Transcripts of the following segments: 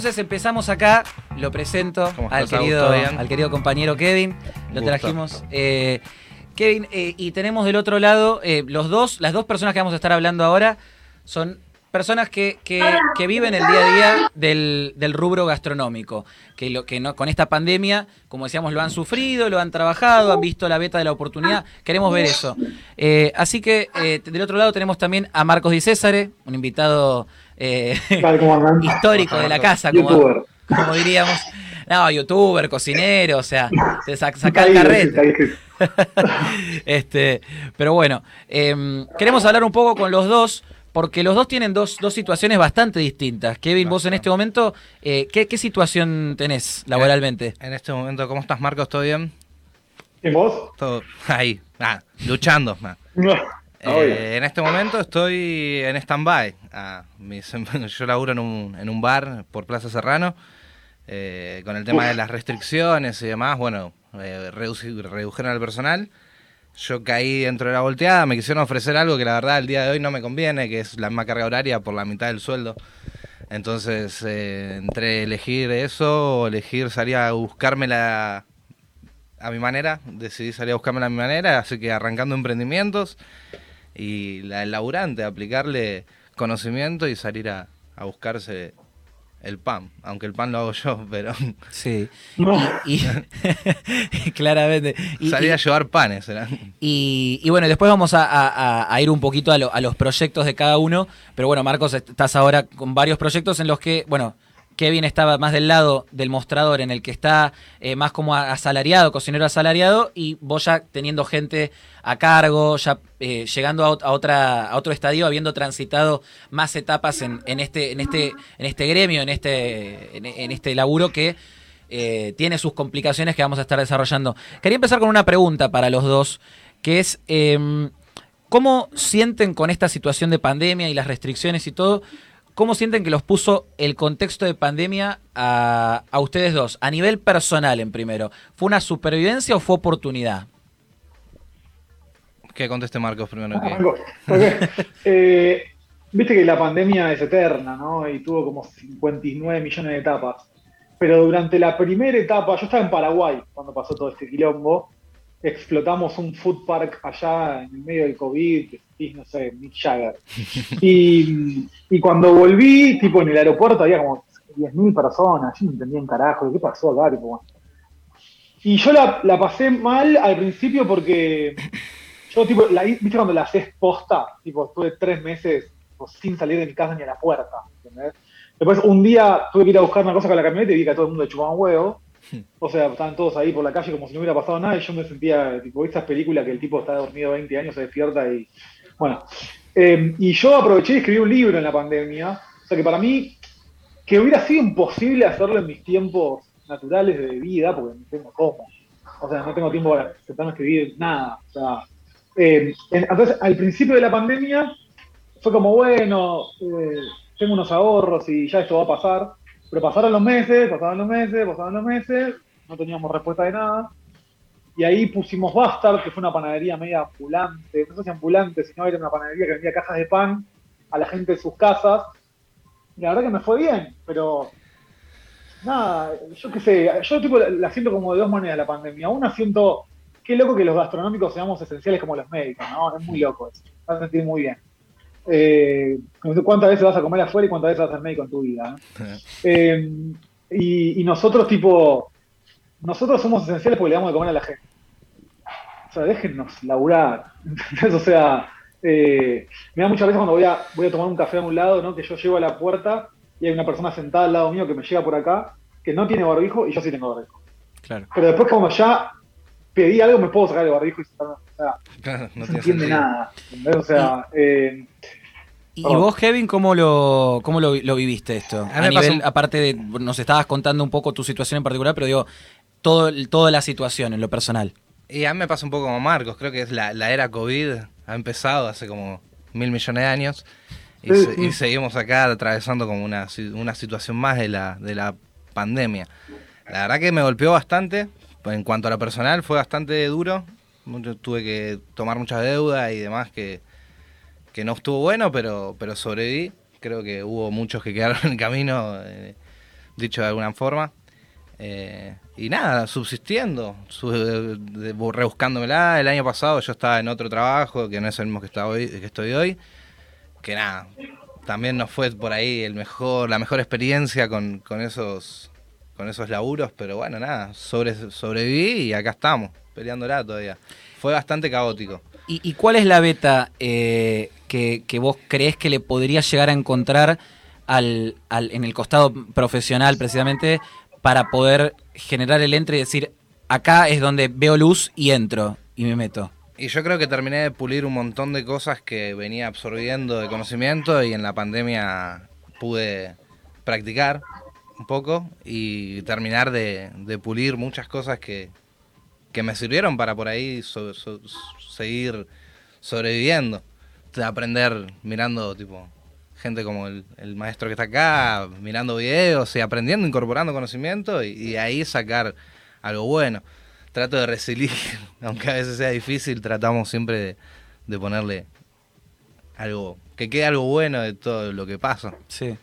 Entonces empezamos acá, lo presento ¿Cómo al querido, al querido compañero Kevin. Lo trajimos. eh, Kevin, eh, y tenemos del otro lado, eh, los dos, las dos personas que vamos a estar hablando ahora son personas que, que- que viven el día a día del, del rubro gastronómico, que, lo, que no, con esta pandemia, como decíamos, lo han sufrido, lo han trabajado, han visto la beta de la oportunidad, queremos ver eso. Eh, así que eh, del otro lado tenemos también a Marcos Di Césare, un invitado eh, histórico de la casa, como, diríamos. No, youtuber, cocinero, o sea, se sac- saca el carrete. este, pero bueno, em, queremos hablar un poco con los dos, porque los dos tienen dos, dos situaciones bastante distintas. Kevin, vos en este momento, eh, ¿qué, qué situación tenés laboralmente? En este momento, ¿cómo estás, Marcos? ¿Todo bien? ¿Y vos? Todo ahí, ah, luchando. ah. No. Eh, en este momento estoy en stand-by. Ah, mis- yo laburo en un, en un bar por Plaza Serrano. eh, con el tema de las restricciones y demás, bueno, eh, redujeron al personal. Yo caí dentro de la volteada, me quisieron ofrecer algo que la verdad el día de hoy no me conviene, que es la misma carga horaria por la mitad del sueldo. Entonces, entre elegir eso o elegir salir a buscármela a mi manera, decidí salir a buscármela a mi manera, así que arrancando emprendimientos y la, el laburante, aplicarle conocimiento y salir a, a buscarse el pan, aunque el pan lo hago yo, pero Sí. No. Y, y- claramente. Y, salir y- a llevar panes. Y, y bueno, después vamos a, a- ir un poquito a, lo- a los proyectos de cada uno. Pero bueno, Marcos, est- estás ahora con varios proyectos en los que, bueno, Kevin estaba más del lado del mostrador, en el que está eh, más como asalariado, cocinero asalariado, y vos ya teniendo gente a cargo, ya eh, llegando a, ot- a otra, a otro estadio, habiendo transitado más etapas en, este, en este, en este gremio, en este, en este laburo que eh, tiene sus complicaciones que vamos a estar desarrollando. Quería empezar con una pregunta para los dos, que es, em, ¿cómo sienten con esta situación de pandemia y las restricciones y todo? ¿Cómo sienten que los puso el contexto de pandemia a, a ustedes dos? A nivel personal, en primero. ¿Fue una supervivencia o fue oportunidad? Que conteste Marcos primero. que- Arrancó. Ok. Eh, Viste que la pandemia es eterna, ¿no? Y tuvo como 59 millones de etapas. Pero durante la primera etapa, yo estaba en Paraguay cuando pasó todo este quilombo. Explotamos un food park allá en el medio del COVID, no sé, Mick Jagger. Y, y cuando volví, tipo en el aeropuerto había como 10.000 personas, yo no entendía un carajo, ¿qué pasó acá? Tipo. Y yo la, la pasé mal al principio porque yo, tipo, la, ¿viste cuando la haces posta? Tipo, estuve tres meses sin salir de mi casa ni a la puerta, ¿entendés? Después, un día tuve que ir a buscar una cosa con la camioneta y vi que a todo el mundo le chupaba un huevo. O sea, estaban todos ahí por la calle como si no hubiera pasado nada y yo me sentía, tipo, esas películas que el tipo está dormido 20 años, se despierta y... Bueno, eh, y yo aproveché y escribí un libro en la pandemia. O sea, que para mí, que hubiera sido imposible hacerlo en mis tiempos naturales de vida, porque no tengo cómo. O sea, no tengo tiempo para sentarme escribir nada. O sea, en- entonces, al principio de la pandemia, fue como, bueno, eh, tengo unos ahorros y ya esto va a pasar. Pero pasaron los meses, pasaron los meses, pasaron los meses, no teníamos respuesta de nada. Y ahí pusimos Bastard, que fue una panadería media ambulante, no sé si ambulante, sino era una panadería que vendía cajas de pan a la gente de sus casas. Y la verdad que me fue bien, pero nada, yo qué sé, yo tipo la, siento como de dos maneras la pandemia. Una siento, qué loco que los gastronómicos seamos esenciales como los médicos, ¿no? Es muy loco eso, me hace sentir muy bien. Eh, ¿Cuántas veces vas a comer afuera y cuántas veces vas a ser médico en tu vida? Eh, y, y nosotros, tipo, nosotros somos esenciales porque le damos de comer a la gente. O sea, déjennos laburar. ¿entendés? O sea, eh, me da muchas veces cuando voy a, voy a tomar un café a un lado, ¿no? Que yo llego a la puerta y hay una persona sentada al lado mío que me llega por acá, que no tiene barbijo y yo sí tengo barbijo. Claro. Pero después como ya pedí algo, me puedo sacar el barbijo y sentarme. O sea, Claro, no no se tiene entiende sentido. nada. ¿entendés? O sea, eh, ¿Y vos, Kevin, cómo lo, cómo lo, lo viviste esto? A A, mí me pasó nivel, un- aparte de, nos estabas contando un poco tu situación en particular, pero digo, todo, el- toda la situación en lo personal. Y a mí me pasa un poco como Marcos, creo que es la, la era COVID, ha empezado hace como mil millones de años y, Sí, se- sí. y seguimos acá atravesando como una, una situación más de la, de la pandemia. La verdad que me golpeó bastante, en cuanto a lo personal fue bastante duro, Mucho- tuve que tomar muchas deudas y demás que, que no estuvo bueno, pero, pero sobreviví. Creo que hubo muchos que quedaron en el camino, eh, dicho de alguna forma. Eh, y nada, subsistiendo, rebuscándomela. El año pasado yo estaba en otro trabajo, que no es el mismo que, está hoy, que estoy hoy. Que nada, también nos fue por ahí el mejor, la mejor experiencia con, esos con esos laburos, pero bueno, nada, sobre, sobreviví y acá estamos, peleándola todavía. Fue bastante caótico. ¿Y, cuál es la beta eh, que, vos crees que le podría llegar a encontrar al, en el costado profesional precisamente para poder generar el entre y decir, acá es donde veo luz y entro y me meto. Y yo creo que terminé de pulir un montón de cosas que venía absorbiendo de conocimiento y en la pandemia pude practicar un poco y terminar de, pulir muchas cosas que, me sirvieron para por ahí seguir sobreviviendo. De aprender mirando tipo gente como el, maestro que está acá, mirando videos y aprendiendo, incorporando conocimiento y, ahí sacar algo bueno. Trato de recibir, aunque a veces sea difícil, tratamos siempre de, ponerle algo, que quede algo bueno de todo lo que pasa. Sí.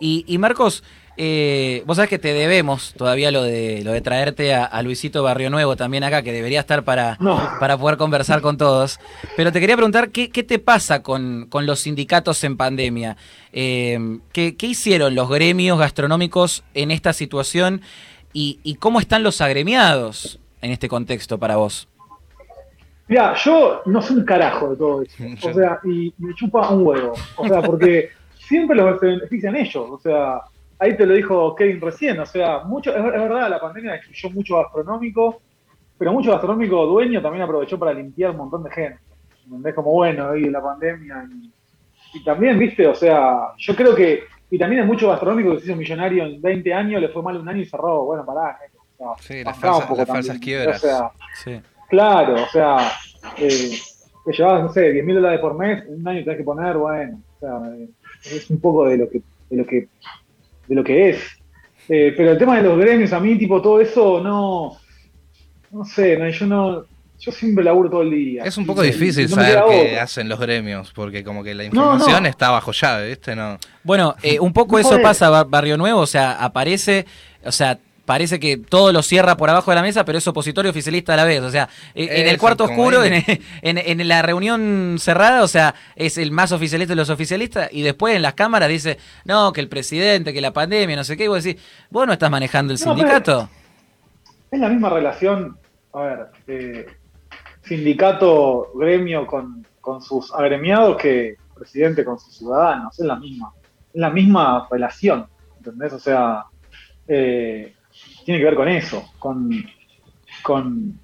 Y, y Marcos, eh, vos sabés que te debemos todavía lo de lo de traerte a, Luisito Barrio Nuevo también acá, que debería estar para, para poder conversar con todos. Pero te quería preguntar, ¿qué, qué te pasa con, los sindicatos en pandemia? Eh, ¿qué, hicieron los gremios gastronómicos en esta situación? Y, cómo están los agremiados en este contexto para vos? Mira, yo no soy un carajo de todo eso. O sea, y me chupa un huevo. O sea, porque siempre los benefician ellos. O sea, ahí te lo dijo Kevin recién, o sea, mucho, es, verdad, la pandemia destruyó mucho gastronómico, pero mucho gastronómico dueño también aprovechó para limpiar un montón de gente. Es como bueno, ahí la pandemia. Y, también, viste, o sea, yo creo que, y también hay mucho gastronómico que se hizo millonario en 20 años, le fue mal un año y cerró, bueno, pará. sí, las falsas, quiebras. O sea, Claro, o sea, eh, te llevabas, no sé, 10 mil dólares por mes, un año tenés que poner, bueno, o sea, es un poco de lo que, de lo que de lo que es. Eh, pero el tema de los gremios, a mí, tipo, todo eso, no. No sé, yo no. Yo siempre laburo todo el día. Es un poco difícil saber qué hacen los gremios, porque como que la información está bajo llave, ¿viste? No. Bueno, eh, un poco eso pasa Barrio Nuevo, o sea, aparece, o sea, parece que todo lo cierra por abajo de la mesa, pero es opositor y oficialista a la vez. O sea, e, en el cuarto oscuro, en, la reunión cerrada, o sea, es el más oficialista de los oficialistas, y después en las cámaras dice, no, que el presidente, que la pandemia, no sé qué, y vos decís, vos no estás manejando el sindicato. Es la misma relación, a ver, eh, sindicato, gremio con, con sus agremiados que presidente con sus ciudadanos, es la misma, es la misma relación, ¿entendés? O sea, eh, tiene que ver con eso, con, con,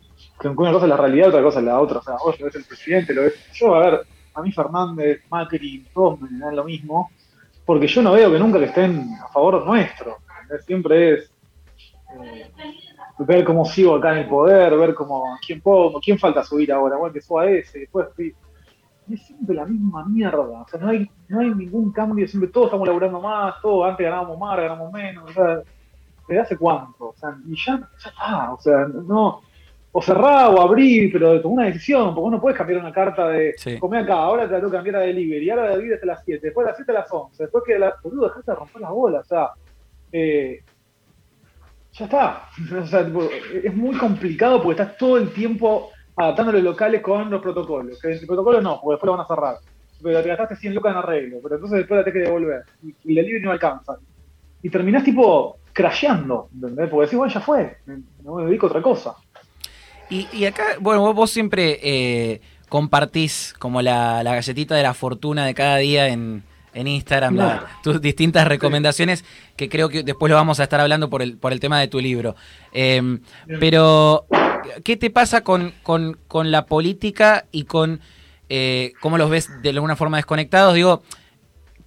una cosa es la realidad, otra cosa es la otra. O sea, vos lo ves el presidente, lo ves. Yo, a ver, a mí Fernández, Macri, todos me dan lo mismo, porque yo no veo que nunca que estén a favor nuestro. Siempre es eh, ver cómo sigo acá en el poder, ver cómo quién pongo, quién falta subir ahora, bueno, que suba ese, después es siempre la misma mierda. O sea, no hay, no hay ningún cambio, siempre todos estamos laburando más, todos antes ganábamos más, ganábamos menos. O sea, ¿desde hace cuánto? O sea, y ya, ya está, o sea, no, o cerrar o abrir, pero tomar una decisión, porque vos no puedes cambiar una carta de comer acá, ahora te la tengo que cambiar a delivery, ahora la delivery hasta las 7, después de las 7 a las 11, después que la, boludo, dejaste de romper las bolas, o sea, eh, ya está, o sea, es muy complicado porque estás todo el tiempo adaptando los locales con los protocolos, que el protocolo no, porque después lo van a cerrar, pero te gastaste 100 lucas en arreglo, pero entonces después la tenés que devolver, y, y el delivery no alcanza, y terminás tipo crasheando, ¿entendés? Porque decís, bueno, ya fue, no me dedico a otra cosa. Y, acá, bueno, vos, siempre eh, compartís como la, galletita de la fortuna de cada día en, Instagram, tus distintas recomendaciones, que creo que después lo vamos a estar hablando por el, por el tema de tu libro. Em, pero, ¿qué te pasa con, con, la política y con eh, cómo los ves de alguna forma desconectados? Digo,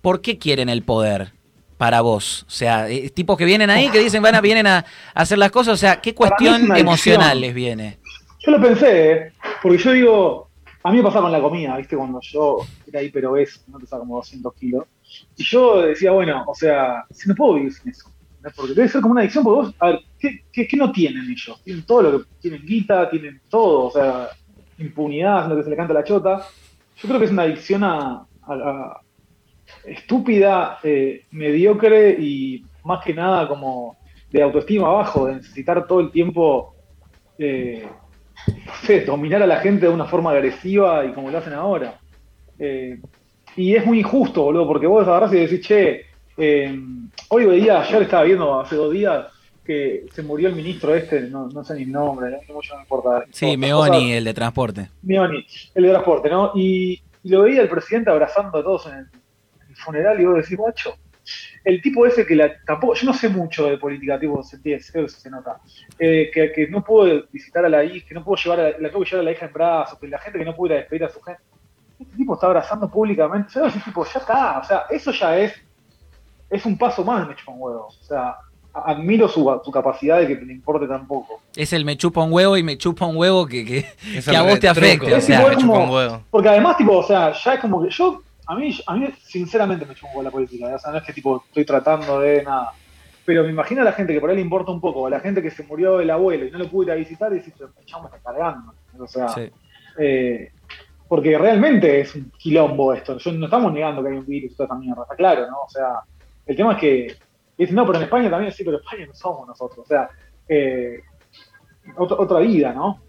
¿por qué quieren el poder? Para vos? O sea, eh, tipos que vienen ahí, que dicen, van a, vienen a, hacer las cosas, o sea, ¿qué cuestión emocional les viene? Yo lo pensé, ¿eh? porque yo digo, a mí me pasaba con la comida, ¿viste? Cuando yo era hiperobeso, no pesaba como 200 kilos, y yo decía, bueno, o sea, si no puedo vivir sin eso, porque debe ser como una adicción, porque vos, a ver, ¿qué, qué, no tienen ellos? Tienen todo lo que, tienen guita, tienen todo, o sea, impunidad, lo que se le canta a la chota. Yo creo que es una adicción a, a estúpida, eh, mediocre y más que nada como de autoestima abajo, de necesitar todo el tiempo eh, dominar a la gente de una forma agresiva y como lo hacen ahora. Eh, y es muy injusto, boludo, porque vos agarrás y decís, che, hoy veía, ayer estaba viendo hace dos días que se murió el ministro este, no, no sé ni el nombre, no, no importa. Sí, Meoni, el de transporte. Meoni, el de transporte, ¿no? Y, lo veía el presidente abrazando a todos en el, funeral y vos decís, macho, el tipo ese que la, tampoco, yo no sé mucho de política, tipo, se, que se nota, eh, que, que, no puedo visitar a la hija, que no puedo llevar a, la tengo que llevar a la hija en brazos, que la gente que no pudiera despedir a su gente, este tipo está abrazando públicamente, yo ese tipo, ya está, o sea, eso ya es, es un paso más, me chupa un huevo, o sea, admiro su, su, capacidad de que te importe tan poco. Es el me chupa un huevo y me chupa un huevo que, que, a vos te afecte. O sea, me chupa un huevo. Porque además, tipo, o sea, ya es como que yo, a mí, a mí sinceramente me huevo la política. O sea, no es que tipo estoy tratando de nada. Pero me imagino a la gente que por ahí le importa un poco, a la gente que se murió el abuelo y no lo pude ir a visitar y decís, me está cargando. O sea, eh, porque realmente es un quilombo esto. Yo, no estamos negando que hay un virus y toda esta mierda, está claro, ¿no? O sea, el tema es que dicen, no, pero en España también sí, pero España no somos nosotros. O sea, eh, otra, vida, ¿no?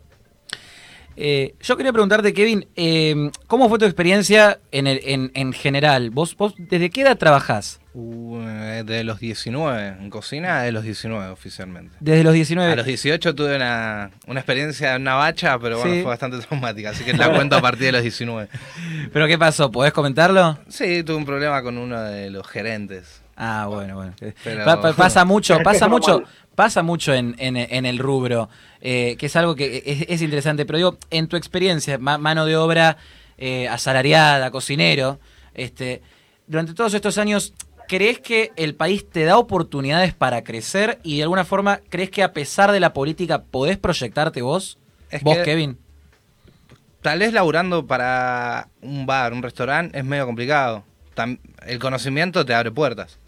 Eh, yo quería preguntarte, Kevin, eh, ¿cómo fue tu experiencia en, en, general? ¿Vos, ¿Vos desde qué edad trabajás? Uh, desde los 19, en cocina de los 19 oficialmente. Desde los 19. A los 18 tuve una, una experiencia en una bacha, pero bueno, fue bastante traumática, así que la cuento a partir de los 19. ¿Pero qué pasó? ¿Podés comentarlo? Sí, tuve un problema con uno de los gerentes. Ah, bueno, bueno. pasa mucho, pasa mucho, pasa mucho en, el rubro, eh, que es algo que es, interesante. Pero digo, en tu experiencia, mano de obra eh, asalariada, cocinero, este, durante todos estos años, ¿crees que el país te da oportunidades para crecer y de alguna forma crees que a pesar de la política podés proyectarte vos? vos, Kevin. Tal vez laburando para un bar, un restaurante, es medio complicado. el conocimiento te abre puertas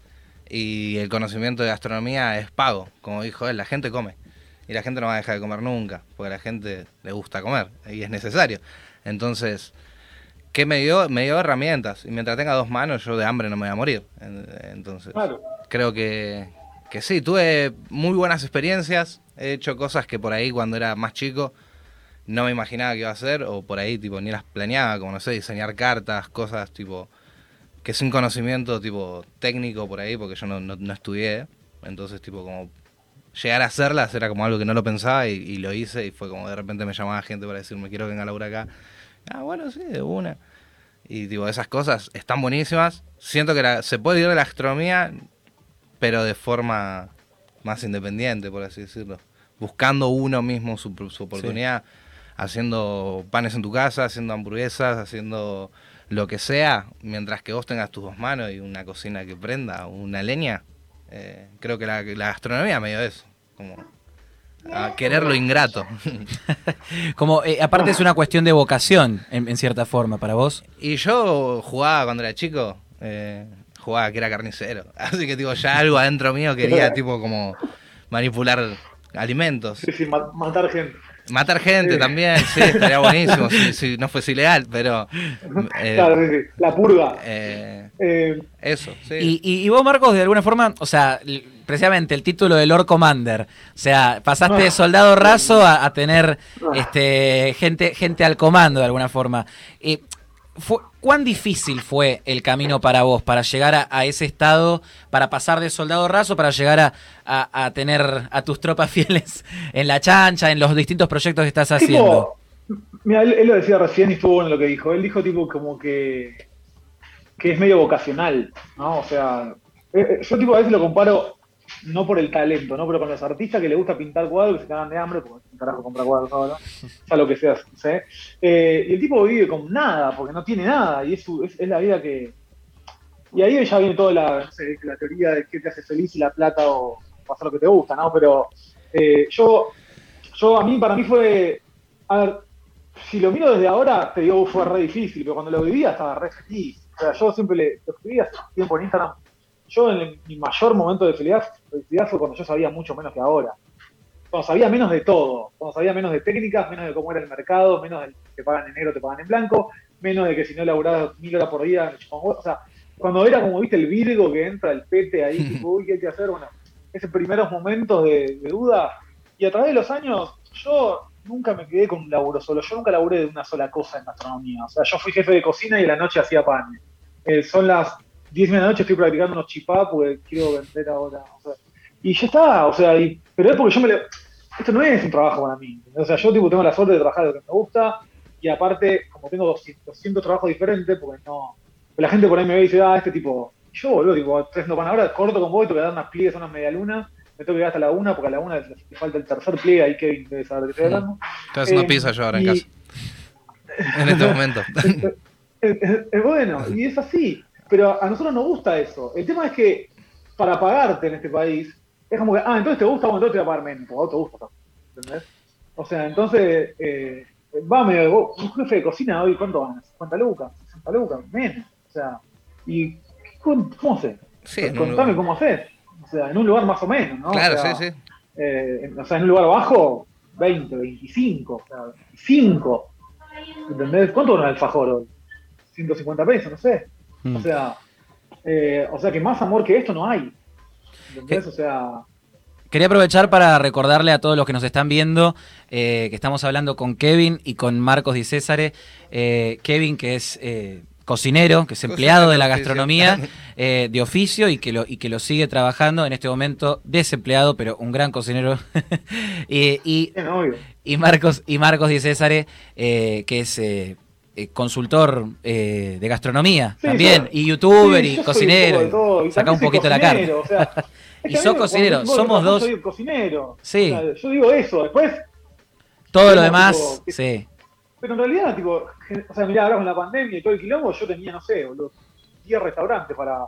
y el conocimiento de gastronomía es pago, como dijo él, la gente come y la gente no va a dejar de comer nunca, porque a la gente le gusta comer y es necesario. Entonces, ¿qué me dio? Me dio herramientas y mientras tenga dos manos yo de hambre no me voy a morir. Entonces, creo que, que sí, tuve muy buenas experiencias, he hecho cosas que por ahí cuando era más chico no me imaginaba que iba a hacer o por ahí tipo ni las planeaba, como no sé, diseñar cartas, cosas tipo que sin conocimiento tipo técnico por ahí, porque yo no, no, estudié, entonces tipo como llegar a hacerlas era como algo que no lo pensaba y, lo hice y fue como de repente me llamaba gente para decirme quiero que venga Laura acá. Ah, bueno, sí, de una. Y tipo, esas cosas están buenísimas. Siento que se puede ir de la gastronomía, pero de forma más independiente, por así decirlo. Buscando uno mismo su, oportunidad, haciendo panes en tu casa, haciendo hamburguesas, haciendo lo que sea, mientras que vos tengas tus dos manos y una cocina que prenda, una leña, eh, creo que la, gastronomía medio de eso, como a querer lo ingrato. como eh, aparte es una cuestión de vocación, en, cierta forma, para vos. Y yo jugaba cuando era chico, eh, jugaba que era carnicero, así que digo, ya algo adentro mío quería tipo como manipular alimentos. Sí, sí, matar gente. Matar gente también, sí, estaría buenísimo si, no fuese ilegal, pero. Eh, claro, sí, sí. La purga. Eh, eh, eso, sí. Y, y, vos, Marcos, de alguna forma, o sea, precisamente el título de Lord Commander. O sea, pasaste de soldado raso a, tener este, gente, gente al comando de alguna forma. ¿Cuán difícil fue el camino para vos, para llegar a, ese estado, para pasar de soldado raso, para llegar a, tener a tus tropas fieles en la chancha, en los distintos proyectos que estás haciendo? mira, él, lo decía recién y estuvo bueno lo que dijo. Él dijo tipo como que, que es medio vocacional, ¿no? O sea, eh, eh, yo tipo a veces lo comparo no por el talento, ¿no? Pero con los artistas que les gusta pintar cuadros que se cagan de hambre, porque un carajo compra cuadros ahora, sea lo que sea, ¿sí? Eh, y el tipo vive con nada, porque no tiene nada, y es, es, la vida que... Y ahí ya viene toda la, la teoría de qué te hace feliz, y la plata o, hacer lo que te gusta, ¿no? Pero eh, yo, yo, a mí, para mí fue... A ver, si lo miro desde ahora, te digo, fue re difícil, pero cuando lo vivía estaba re feliz. O sea, yo siempre le, lo escribía hace tiempo en Instagram, yo en mi mayor momento de felicidad, fue cuando yo sabía mucho menos que ahora. Cuando sabía menos de todo, cuando sabía menos de técnicas, menos de cómo era el mercado, menos de que te pagan en negro, te pagan en blanco, menos de que si no laburabas mil horas por día, o sea, cuando era como, viste, el Virgo que entra, el pete ahí, tipo, uy, ¿qué hay que hacer? Bueno, esos primeros momentos de, duda. Y a través de los años, yo nunca me quedé con un laburo solo. Yo nunca laburé de una sola cosa en gastronomía. O sea, yo fui jefe de cocina y en la noche hacía pan. Eh, son las 10 de la noche, estoy practicando unos chipá porque quiero vender ahora. y ya está, o sea, pero es porque yo me le... Esto no es un trabajo para mí. O sea, yo tipo, tengo la suerte de trabajar de lo que me gusta y aparte, como tengo 200, 200 trabajos diferentes, porque no... La gente por ahí me ve y dice, ah, este tipo, yo, boludo, tipo, estoy haciendo pan ahora, corto con vos y tengo que dar unas pliegues, unas medialunas, me tengo que ir hasta la una, porque a la una le falta el tercer pliegue, ahí Kevin debe saber de qué estoy hablando. Estoy haciendo eh, pizza yo ahora en casa. en este momento. es, bueno, y es así, pero a nosotros nos gusta eso. El tema es que para pagarte en este país, es como que, ah, entonces te gusta, bueno, entonces te voy a pagar menos, porque te gusta. ¿Entendés? O sea, entonces, eh, va medio, un jefe de cocina hoy, ¿cuánto ganas? ¿50 lucas? ¿60 lucas? Menos. O sea, y ¿Cómo haces? Sí, Contame cómo haces. O sea, en un lugar más o menos, ¿no? Claro, sí, sí. Eh, o sea, en un lugar bajo, 20, 25, o sea, 5. ¿Entendés? ¿Cuánto gana el fajor 150 pesos, no sé. O mm. sea, eh, o sea que más amor que esto no hay. ¿Entendés? O sea. Quería aprovechar para recordarle a todos los que nos están viendo eh, que estamos hablando con Kevin y con Marcos Di Césare. Kevin, que es cocinero, que es empleado de la gastronomía eh, de oficio y que, lo, y que lo sigue trabajando en este momento desempleado, pero un gran cocinero. y, y, Marcos, y Marcos Di Césare, eh, que es eh, consultor de gastronomía también, y youtuber y cocinero. saca un poquito la carta. y sos cocinero, somos dos. Yo soy cocinero. Sí. yo digo eso, después. Todo lo demás, sí. Pero en realidad, tipo, o sea, mirá, ahora con la pandemia y todo el quilombo, yo tenía, no sé, 10 restaurantes para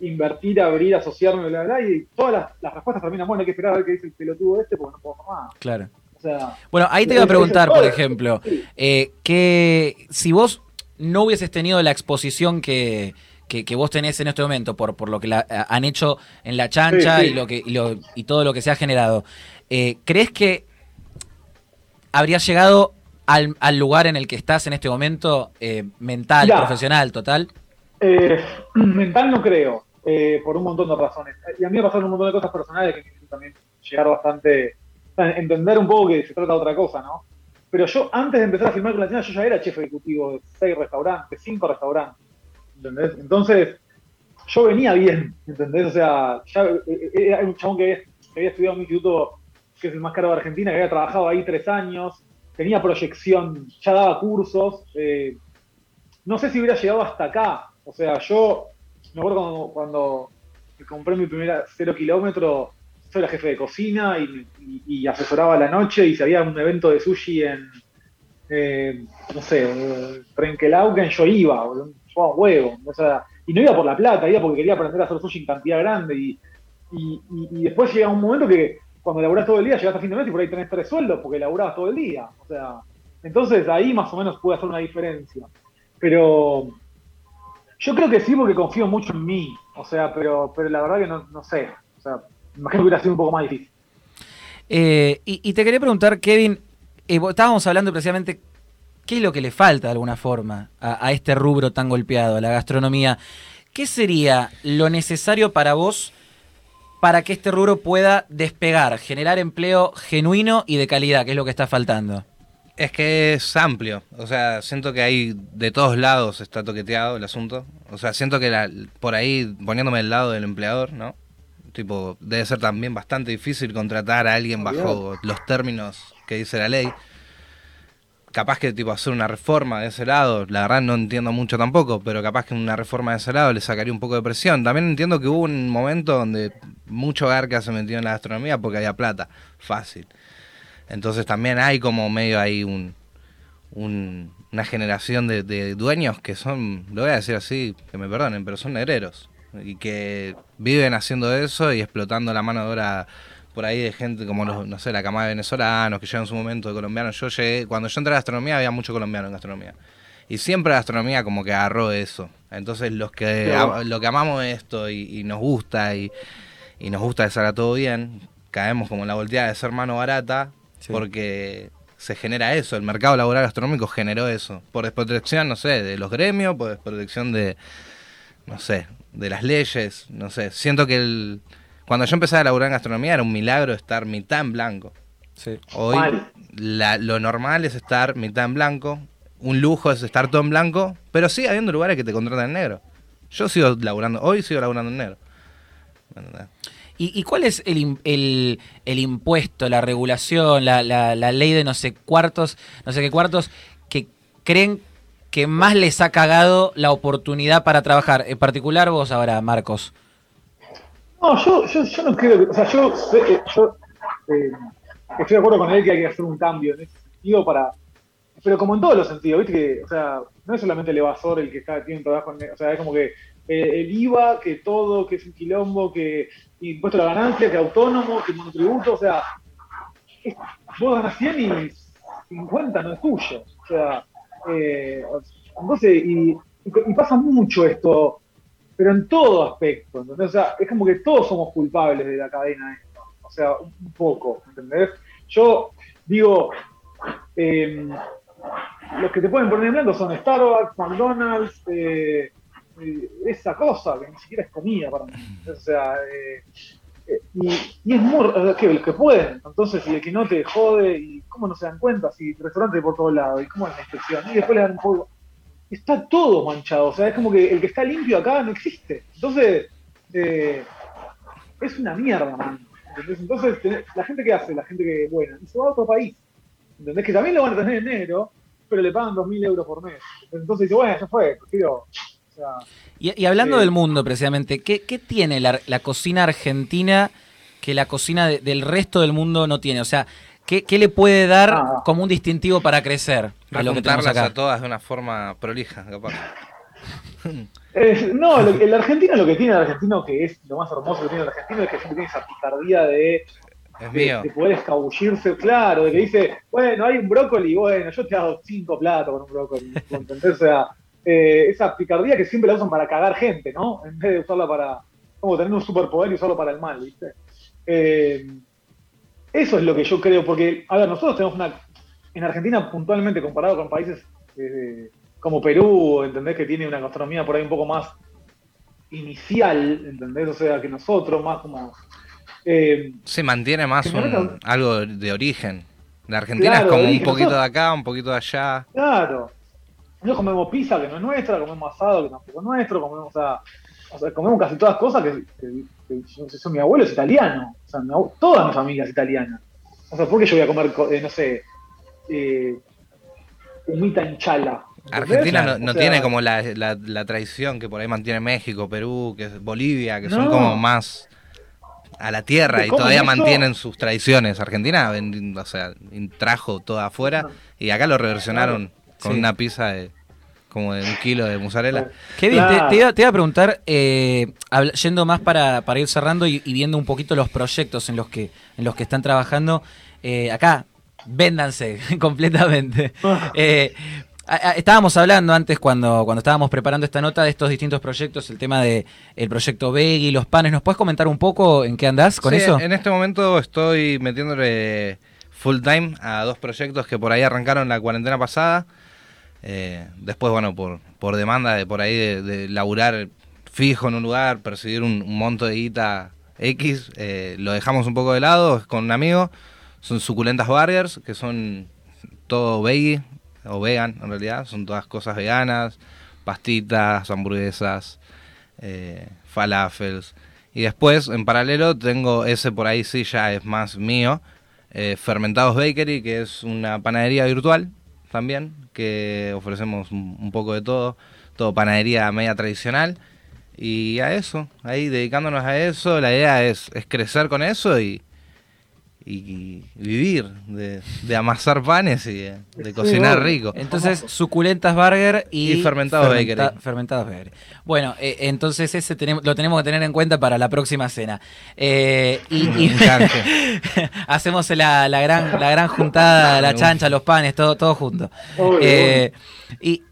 invertir, abrir, asociarme, bla, bla, y todas las, respuestas terminan, bueno, hay que esperar a ver qué dice el pelotudo este porque no puedo más. Claro. O sea, bueno, ahí te iba a preguntar, por ejemplo, eh, que si vos no hubieses tenido la exposición que, que, vos tenés en este momento por, por lo que han hecho en la chancha Y, lo que, y, lo, y todo lo que se ha generado, eh, ¿crees que habrías llegado al, lugar en el que estás en este momento, eh, mental, profesional, total? Eh, mental no creo, por un montón de razones. Y a mí me pasaron un montón de cosas personales que me también llegar bastante, entender un poco que se trata de otra cosa, ¿no? Pero yo, antes de empezar a filmar con la cena, yo ya era chef ejecutivo de seis restaurantes, cinco restaurantes, ¿entendés? Entonces, yo venía bien, ¿entendés? O sea, ya hay un chabón que había, estudiado en un instituto que es el más caro de Argentina, que había trabajado ahí tres años, tenía proyección, ya daba cursos. Eh, no sé si hubiera llegado hasta acá. O sea, yo me acuerdo cuando, compré mi primera cero kilómetro, soy la jefe de cocina y, asesoraba la noche y si había un evento de sushi en, eh, no sé, Trenkelauken, yo iba, yo a huevo. O sea, y no iba por la plata, iba porque quería aprender a hacer sushi en cantidad grande. Y, y después llega un momento que cuando laburás todo el día, llegas a fin de mes y por ahí tenés tres sueldos porque laburabas todo el día. O sea, entonces ahí más o menos puede hacer una diferencia. Pero yo creo que sí porque confío mucho en mí. O sea, pero, pero la verdad que no, sé. O sea, imagino que hubiera sido un poco más difícil. Eh, y, te quería preguntar, Kevin, eh, estábamos hablando precisamente qué es lo que le falta de alguna forma a, a este rubro tan golpeado, a la gastronomía. ¿Qué sería lo necesario para vos para que este rubro pueda despegar, generar empleo genuino y de calidad, que es lo que está faltando? Es que es amplio, o sea, siento que ahí de todos lados está toqueteado el asunto. O sea, siento que por ahí, poniéndome del lado del empleador, ¿no? Tipo, debe ser también bastante difícil contratar a alguien bajo los términos que dice la ley capaz que tipo hacer una reforma de ese lado, la verdad no entiendo mucho tampoco, pero capaz que una reforma de ese lado le sacaría un poco de presión. También entiendo que hubo un momento donde mucho garca se metió en la gastronomía porque había plata, fácil. Entonces también hay como medio ahí un, una generación de, de, dueños que son, lo voy a decir así, que me perdonen, pero son negreros y que viven haciendo eso y explotando la mano de obra por ahí de gente como, los, no sé, la camada de venezolanos que llegan en su momento de colombianos. Yo llegué, cuando yo entré a la gastronomía había mucho colombiano en gastronomía. Y siempre la gastronomía como que agarró eso. Entonces los que, lo que amamos esto y, nos gusta y, nos gusta que salga todo bien, caemos como en la volteada de ser mano barata porque se genera eso. El mercado laboral gastronómico generó eso. Por desprotección, no sé, de los gremios, por desprotección de no sé, de las leyes, no sé. Siento que el, cuando yo empecé a laburar en gastronomía era un milagro estar mitad en blanco. Sí. Hoy la- lo normal es estar mitad en blanco, un lujo es estar todo en blanco, pero sigue habiendo lugares que te contratan en negro. Yo sigo laburando, hoy sigo laburando en negro. ¿Y, y cuál es el, im- el- el impuesto, la regulación, la, la- la ley de no sé cuartos, no sé qué cuartos, que creen que más les ha cagado la oportunidad para trabajar? En particular vos ahora, Marcos. No, yo, yo, yo no creo que. O sea, yo, yo eh, estoy de acuerdo con él que hay que hacer un cambio en ese sentido para. Pero como en todos los sentidos, ¿viste? Que, o sea, no es solamente el evasor el que está, tiene un trabajo en. O sea, es como que eh, el IVA, que todo, que es un quilombo, que impuesto a la ganancia, que autónomo, que monotributo, o sea. vos ganas 100 y 50 no es tuyo. O sea, eh, entonces, y, y pasa mucho esto pero en todo aspecto, ¿entendés? O sea, es como que todos somos culpables de la cadena esta, o sea, un poco, ¿entendés? Yo digo, eh, los que te pueden poner en blanco son Starbucks, McDonald's, eh, eh, esa cosa que ni siquiera es comida para mí, o sea, eh, eh, y, y es muy, que los que pueden, entonces, y el que no te jode, y cómo no se dan cuenta, si restaurantes por todos lados, y cómo es la inspección, y después le dan un poco, está todo manchado. O sea, es como que el que está limpio acá no existe. Entonces, eh, es una mierda, man. ¿Entendés? Entonces, la gente que hace, la gente que buena, y se va a otro país. ¿Entendés? Que también lo van a tener en negro, pero le pagan 2.000 euros por mes. Entonces dice, bueno, ya fue, prefiero. Sea, Y, y hablando del mundo, precisamente, ¿qué, qué tiene la, la cocina argentina que la cocina de- del resto del mundo no tiene? O sea, ¿qué, qué le puede dar Ah. como un distintivo para crecer a lo que acá? a todas de una forma prolija, capaz. no, lo- el argentino lo que tiene el argentino, que es lo más hermoso que tiene el argentino, es que siempre tiene esa picardía de Es de poder escabullirse, claro, de que dice, bueno, hay un brócoli, bueno, yo te hago cinco platos con un brócoli, ¿entendés? O sea, eh, esa picardía que siempre la usan para cagar gente, ¿no? En vez de usarla para, como tener un superpoder y usarlo para el mal, ¿viste? Eh, eso es lo que yo creo, porque, a ver, nosotros tenemos una, en Argentina puntualmente comparado con países eh, como Perú, ¿entendés? Que tiene una gastronomía por ahí un poco más inicial, ¿entendés? O sea, que nosotros, más como... eh, Se mantiene más un- algo de origen. La Argentina Claro, es como un poquito de acá, un poquito de allá. Claro. Nosotros comemos pizza que no es nuestra, comemos asado que tampoco es nuestro, comemos, o sea, o sea, comemos casi todas cosas que, que- que yo, yo- mi abuelo es italiano, o sea, mi abue- toda mi familia es italiana. O sea, ¿por qué yo voy a comer, co- eh, no sé, eh, humita en chala? Argentina no, O no sea, tiene como la, la, la tradición que por ahí mantiene México, Perú, que es Bolivia, que son No. como más a la tierra y ¿Cómo todavía eso? mantienen sus tradiciones. Argentina o sea, trajo todo afuera y acá lo reversionaron con Sí. una pizza de como de un kilo de mozzarella. Kevin, te- Claro. te, iba, te iba a preguntar, eh, yendo más para, para ir cerrando y, y viendo un poquito los proyectos en los que, en los que están trabajando, eh, acá, véndanse completamente. Ah. Eh, estábamos hablando antes cuando, cuando estábamos preparando esta nota de estos distintos proyectos, el tema de el proyecto Veggie, los panes. ¿Nos puedes comentar un poco en qué andás con Sí, eso? En este momento estoy metiéndole full time a dos proyectos que por ahí arrancaron la cuarentena pasada. Eh, después, bueno, por, por demanda de por ahí de, de laburar fijo en un lugar, percibir un, un monto de guita X, eh, lo dejamos un poco de lado con un amigo. Son suculentas burgers, que son todo veggie o vegan en realidad, son todas cosas veganas, pastitas, hamburguesas, eh, falafels. Y después, en paralelo, tengo ese por ahí sí ya es más mío, eh, Fermentados Bakery, que es una panadería virtual también, que ofrecemos un, poco de todo, todo panadería media tradicional. Y a eso, ahí dedicándonos a eso, la idea es crecer con eso y, y vivir de, de amasar panes y de, cocinar rico. Entonces, suculentas burger y, Y fermentados bakery. Fermentados bakery. Bueno, eh, entonces ese tenemos, lo tenemos que tener en cuenta para la próxima cena. Eh, y y- hacemos la, la gran, la gran juntada, la chancha, los panes, todo, todo junto. Eh, y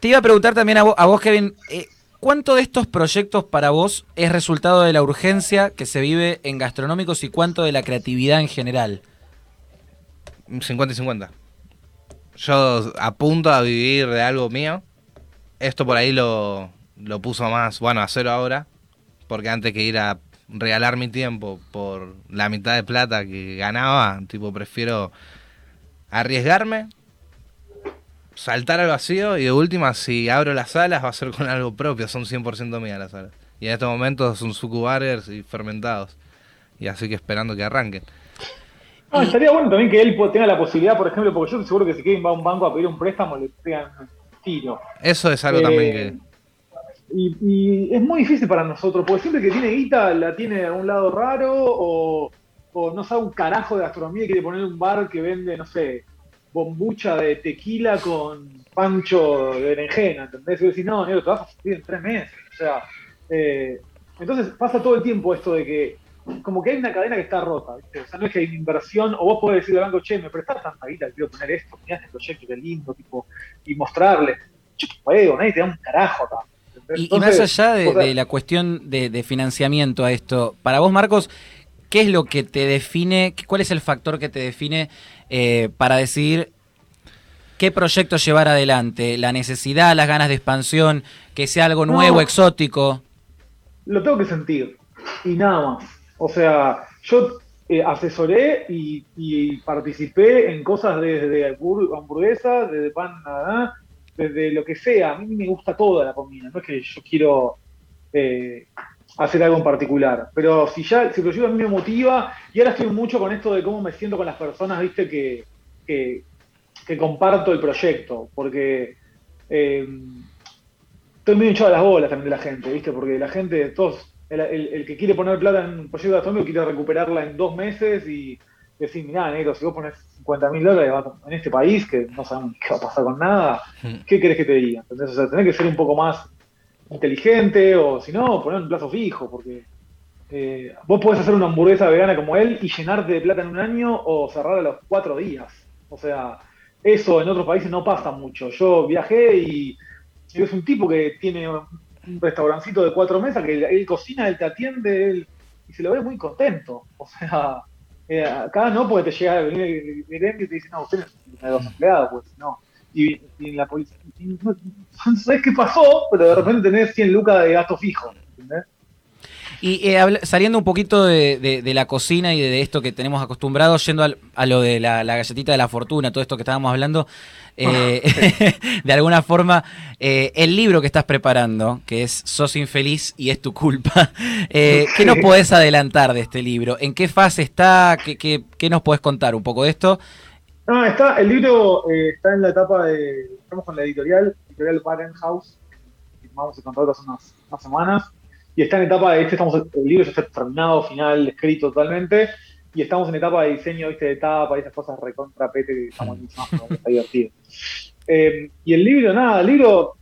te iba a preguntar también a vos, a vos Kevin, eh, ¿cuánto de estos proyectos para vos es resultado de la urgencia que se vive en gastronómicos y cuánto de la creatividad en general? 50 y 50. Yo apunto a vivir de algo mío. Esto por ahí lo, lo puso más, bueno, a cero ahora, porque antes que ir a regalar mi tiempo por la mitad de plata que ganaba, tipo, prefiero arriesgarme, saltar al vacío y de última, si abro las alas, va a ser con algo propio, son 100% mías las alas. Y en estos momentos son suku y fermentados. Y así que esperando que arranquen. estaría bueno también que él tenga la posibilidad, por ejemplo, porque yo estoy seguro que si Kevin va a un banco a pedir un préstamo, le pegan tiro. Eso es algo también que... Y, es muy difícil para nosotros, porque siempre que tiene guita la tiene de algún lado raro o, no sabe un carajo de gastronomía y quiere poner un bar que vende, no sé, bombucha de tequila con pancho de berenjena, ¿entendés? Y decís, no, negro, te vas a en tres meses. O sea, eh, entonces pasa todo el tiempo esto de que como que hay una cadena que está rota, ¿viste? O sea, no es que hay una inversión, o vos podés decirle al banco, che, me prestás tanta guita, quiero poner esto, mirá este proyecto, qué lindo, tipo, y mostrarle. Juego, nadie te da un carajo acá. y, más allá de, la cuestión de, financiamiento a esto, para vos, Marcos, ¿qué es lo que te define, cuál es el factor que te define eh, para decidir qué proyecto llevar adelante? ¿La necesidad, las ganas de expansión, que sea algo nuevo, exótico? Lo tengo que sentir, y nada más. O sea, yo eh, asesoré y, participé en cosas desde hamburguesas, desde pan, nada, desde lo que sea. A mí me gusta toda la comida, no es que yo quiero eh, hacer algo en particular. Pero si ya, si el proyecto a mí me motiva, y ahora estoy mucho con esto de cómo me siento con las personas, viste, que, que, comparto el proyecto, porque eh, estoy muy hinchado de las bolas también de la gente, viste, porque la gente, todos el, que quiere poner plata en un proyecto gastronómico quiere recuperarla en dos meses y decir, mirá, negro, si vos pones 50 mil dólares en este país, que no sabemos qué va a pasar con nada, hmm. ¿qué querés que te diga? Entonces, o sea, tenés que ser un poco más inteligente o si no, poner un plazo fijo, porque eh, vos podés hacer una hamburguesa vegana como él y llenarte de plata en un año o cerrar a los cuatro días. O sea, eso en otros países no pasa mucho. Yo viajé y, es un tipo que tiene un restaurancito de cuatro mesas que él, cocina, él te atiende, él, y se lo ve muy contento. O sea, eh, acá no, porque te llega a venir el y te dice, no, usted tiene dos empleados, pues no. Y, la policía, no, sabes qué pasó, pero de repente tenés 100 lucas de gasto fijo, ¿entendés? Y eh, saliendo un poquito de, la cocina y de, esto que tenemos acostumbrado, yendo a lo de la, galletita de la fortuna, todo esto que estábamos hablando, eh, de alguna forma, eh, el libro que estás preparando, que es Sos infeliz y es tu culpa, ¿qué nos podés adelantar de este libro? ¿En qué fase está? ¿Qué, qué, nos podés contar un poco de esto? No, está, el libro está en la etapa de, estamos con la editorial, editorial Parent House, vamos a contar hace unas, unas semanas y está en etapa de, este estamos, el libro ya está terminado, final, escrito totalmente, y estamos en etapa de diseño, viste, de etapa y esas cosas recontra pete que estamos en está divertido. Eh, y el libro, nada, el libro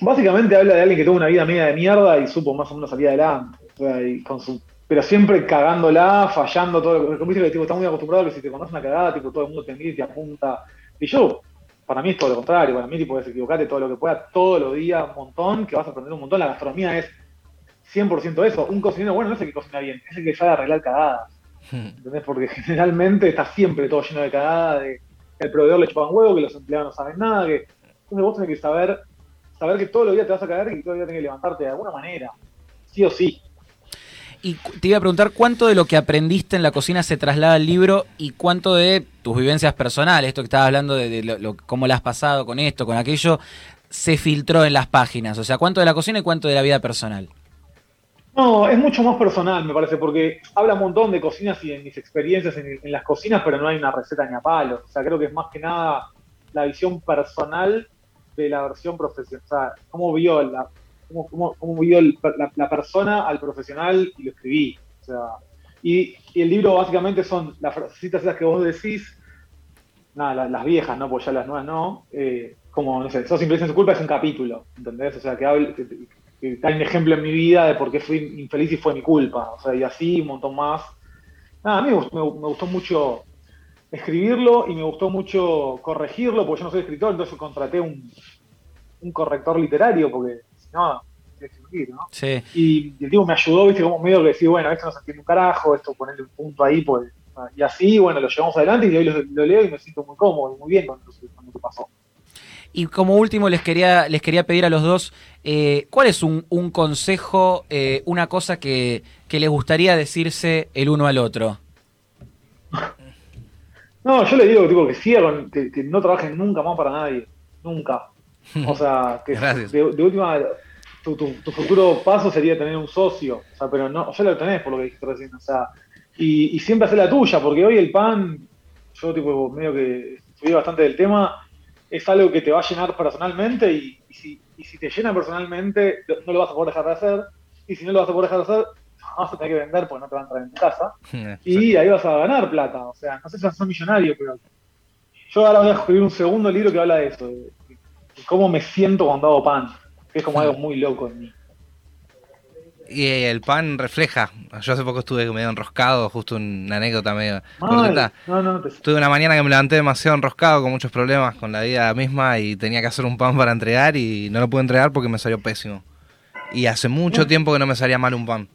básicamente habla de alguien que tuvo una vida media de mierda y supo más o menos salir adelante. O sea, y con su, pero siempre cagándola, fallando todo lo que como que tipo, está muy acostumbrado a que si te conoces una cagada, tipo, todo el mundo te mira y te apunta. Y yo, para mí es todo lo contrario, para mí tipo es equivocarte todo lo que pueda todos los días un montón, que vas a aprender un montón. La gastronomía es 100% eso. Un cocinero bueno no es el que cocina bien, es el que sabe arreglar cagadas. Hmm. ¿Entendés? Porque generalmente está siempre todo lleno de cagadas, de el proveedor le chupa un huevo, que los empleados no saben nada, que entonces vos tenés que saber, saber que todos los días te vas a caer y que todos los días tenés que levantarte de alguna manera, sí o sí. Y te iba a preguntar cuánto de lo que aprendiste en la cocina se traslada al libro y cuánto de tus vivencias personales, esto que estabas hablando de, cómo la has pasado con esto, con aquello, se filtró en las páginas. O sea, cuánto de la cocina y cuánto de la vida personal. No, es mucho más personal, me parece, porque habla un montón de cocinas y de mis experiencias en, las cocinas, pero no hay una receta ni a palos. O sea, creo que es más que nada la visión personal de la versión profesional. Cómo vio la, cómo, cómo, vio la, persona al profesional y lo escribí. O sea, y, el libro básicamente son las frasecitas esas que vos decís, nada, las, viejas, ¿no? Pues ya las nuevas no. Eh, como, no sé, sos simple su culpa es un capítulo, ¿entendés? O sea, que, hable, que hay un ejemplo en mi vida de por qué fui infeliz y fue mi culpa. O sea, y así un montón más. Nada, a mí me, gustó mucho escribirlo y me gustó mucho corregirlo, porque yo no soy escritor, entonces contraté un, un corrector literario, porque no. Sí. Y, el tipo me ayudó, viste, como medio que decir, bueno, esto no se entiende un carajo, esto ponerle un punto ahí, pues. Y así, bueno, lo llevamos adelante y hoy lo, leo y me siento muy cómodo y muy bien con lo, que pasó. Y como último les quería, les quería pedir a los dos, eh, ¿cuál es un, un consejo, eh, una cosa que, que les gustaría decirse el uno al otro? No, yo le digo tipo, que siga con, que, que no trabajen nunca más para nadie. Nunca. O sea, que Gracias. de, de última, tu, tu, tu futuro paso sería tener un socio. O sea, pero no, ya lo tenés por lo que dijiste recién. O sea, y, y siempre hacer la tuya, porque hoy el pan, yo tipo medio que estudié bastante del tema, es algo que te va a llenar personalmente y, y si, y si te llena personalmente, no lo vas a poder dejar de hacer. Y si no lo vas a poder dejar de hacer, vas a tener que vender porque no te van a entrar en tu casa. Y ahí vas a ganar plata. O sea, no sé si vas a ser millonario, pero yo ahora voy a escribir un segundo libro que habla de eso, de cómo me siento cuando hago pan, que es como algo muy loco en mí. Y el pan refleja. Yo hace poco estuve medio enroscado, justo una anécdota medio. Mal. No, no, te- Tuve una mañana que me levanté demasiado enroscado, con muchos problemas con la vida misma y tenía que hacer un pan para entregar y no lo pude entregar porque me salió pésimo. Y hace mucho tiempo que no me salía mal un pan.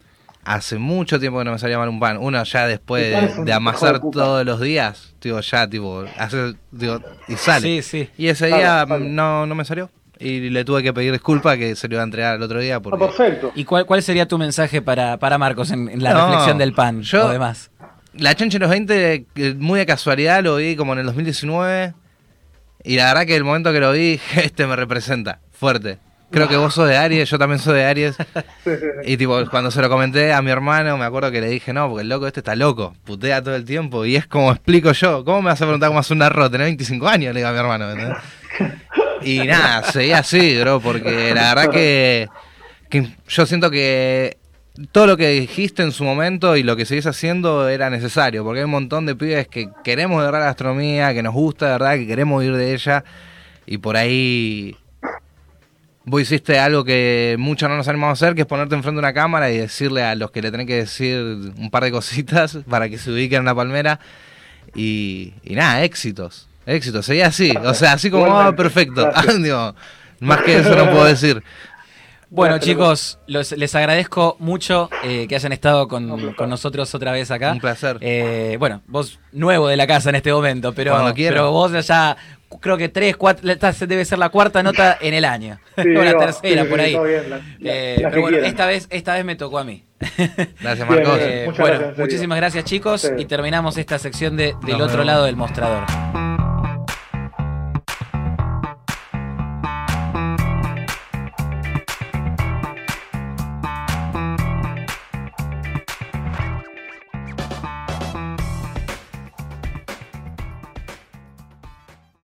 Hace mucho tiempo que no me salía mal un pan. Uno ya después de, amasar de todos los días, digo, ya, tipo, hace, digo, y sale. Sí, sí. Y ese día no, no me salió. Y le tuve que pedir disculpas que se lo iba a entregar el otro día Ah, perfecto. ¿Y cuál, cuál sería tu mensaje para, para Marcos en, en la No, reflexión del pan yo- o demás? La Chancha en los 20, eh, muy de casualidad, lo vi como en el 2019. Y la verdad que el momento que lo vi, este me representa, fuerte. Creo que vos sos de Aries, yo también soy de Aries. Y tipo, cuando se lo comenté a mi hermano, me acuerdo que le dije, no, porque el loco este está loco, putea todo el tiempo. Y es como explico yo, ¿cómo me vas a preguntar cómo hace un arroz? Tenés 25 años, le digo a mi hermano. ¿entendés? Y nada, seguía así, bro, porque la verdad que, que yo siento que todo lo que dijiste en su momento y lo que seguís haciendo era necesario, porque hay un montón de pibes que queremos de verdad la gastronomía, que nos gusta de verdad, que queremos ir de ella, y por ahí vos hiciste algo que muchos no nos animamos a hacer, que es ponerte enfrente de una cámara y decirle a los que le tenés que decir un par de cositas para que se ubiquen en la palmera, y, y nada, éxitos. Éxitos, seguía así, o sea, así como Igualmente. ah, perfecto. Digo, más que eso no puedo decir. Bueno, chicos, los- les agradezco mucho eh, que hayan estado con, con nosotros otra vez acá. Un placer. Eh, bueno, vos nuevo de la casa en este momento, pero, pero vos ya creo que tres, cuatro, esta debe ser la cuarta nota en el año. Sí, o la tercera, sí, por ahí. bien, la- la- Eh, las pero que bueno, quieran. esta vez, esta vez me tocó a mí. Gracias, Marcos. bien. Eh, bueno, gracias, muchísimas gracias chicos Sí. y terminamos esta sección de, del Nos otro vemos. lado del mostrador.